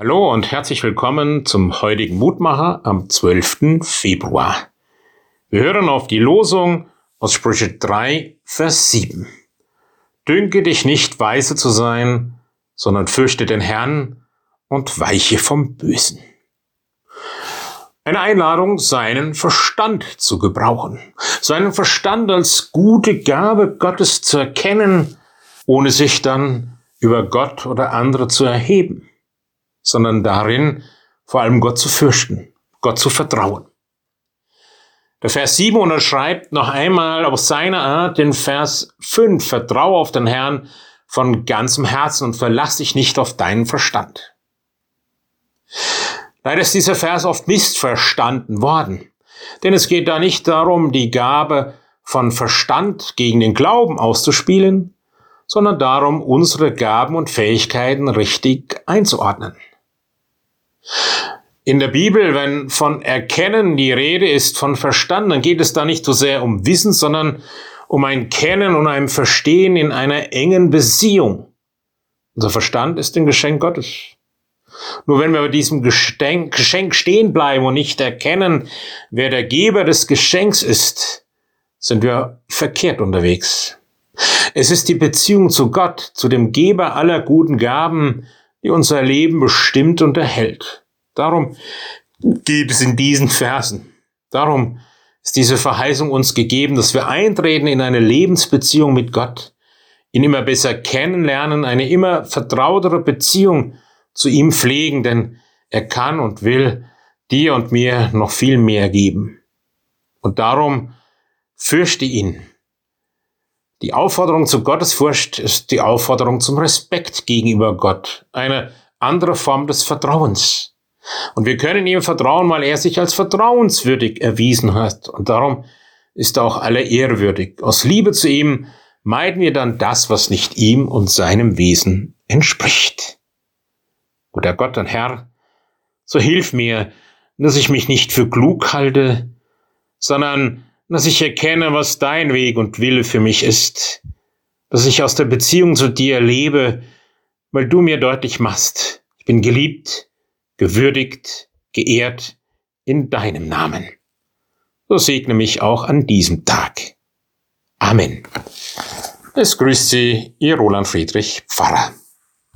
Hallo und herzlich willkommen zum heutigen Mutmacher am 12. Februar. Wir hören auf die Losung aus Sprüche 3, Vers 7. Dünke dich nicht weise zu sein, sondern fürchte den Herrn und weiche vom Bösen. Eine Einladung, seinen Verstand zu gebrauchen, seinen Verstand als gute Gabe Gottes zu erkennen, ohne sich dann über Gott oder andere zu erheben sondern darin, vor allem Gott zu fürchten, Gott zu vertrauen. Der Vers 7 unterschreibt noch einmal auf seine Art den Vers 5. Vertraue auf den Herrn von ganzem Herzen und verlass dich nicht auf deinen Verstand. Leider ist dieser Vers oft missverstanden worden. Denn es geht da nicht darum, die Gabe von Verstand gegen den Glauben auszuspielen, sondern darum, unsere Gaben und Fähigkeiten richtig einzuordnen. In der Bibel, wenn von Erkennen die Rede ist, von Verstand, dann geht es da nicht so sehr um Wissen, sondern um ein Kennen und ein Verstehen in einer engen Beziehung. Unser Verstand ist ein Geschenk Gottes. Nur wenn wir bei diesem Geschenk, Geschenk stehen bleiben und nicht erkennen, wer der Geber des Geschenks ist, sind wir verkehrt unterwegs. Es ist die Beziehung zu Gott, zu dem Geber aller guten Gaben, die unser Leben bestimmt und erhält. Darum geht es in diesen Versen. Darum ist diese Verheißung uns gegeben, dass wir eintreten in eine Lebensbeziehung mit Gott, ihn immer besser kennenlernen, eine immer vertrautere Beziehung zu ihm pflegen, denn er kann und will dir und mir noch viel mehr geben. Und darum fürchte ihn. Die Aufforderung zu Gottesfurcht ist die Aufforderung zum Respekt gegenüber Gott, eine andere Form des Vertrauens. Und wir können ihm vertrauen, weil er sich als vertrauenswürdig erwiesen hat. Und darum ist er auch alle ehrwürdig. Aus Liebe zu ihm meiden wir dann das, was nicht ihm und seinem Wesen entspricht. Guter Gott und Herr, so hilf mir, dass ich mich nicht für klug halte, sondern dass ich erkenne, was dein Weg und Wille für mich ist, dass ich aus der Beziehung zu dir lebe, weil du mir deutlich machst, ich bin geliebt, gewürdigt, geehrt in deinem Namen. So segne mich auch an diesem Tag. Amen. Es grüßt Sie, Ihr Roland Friedrich Pfarrer.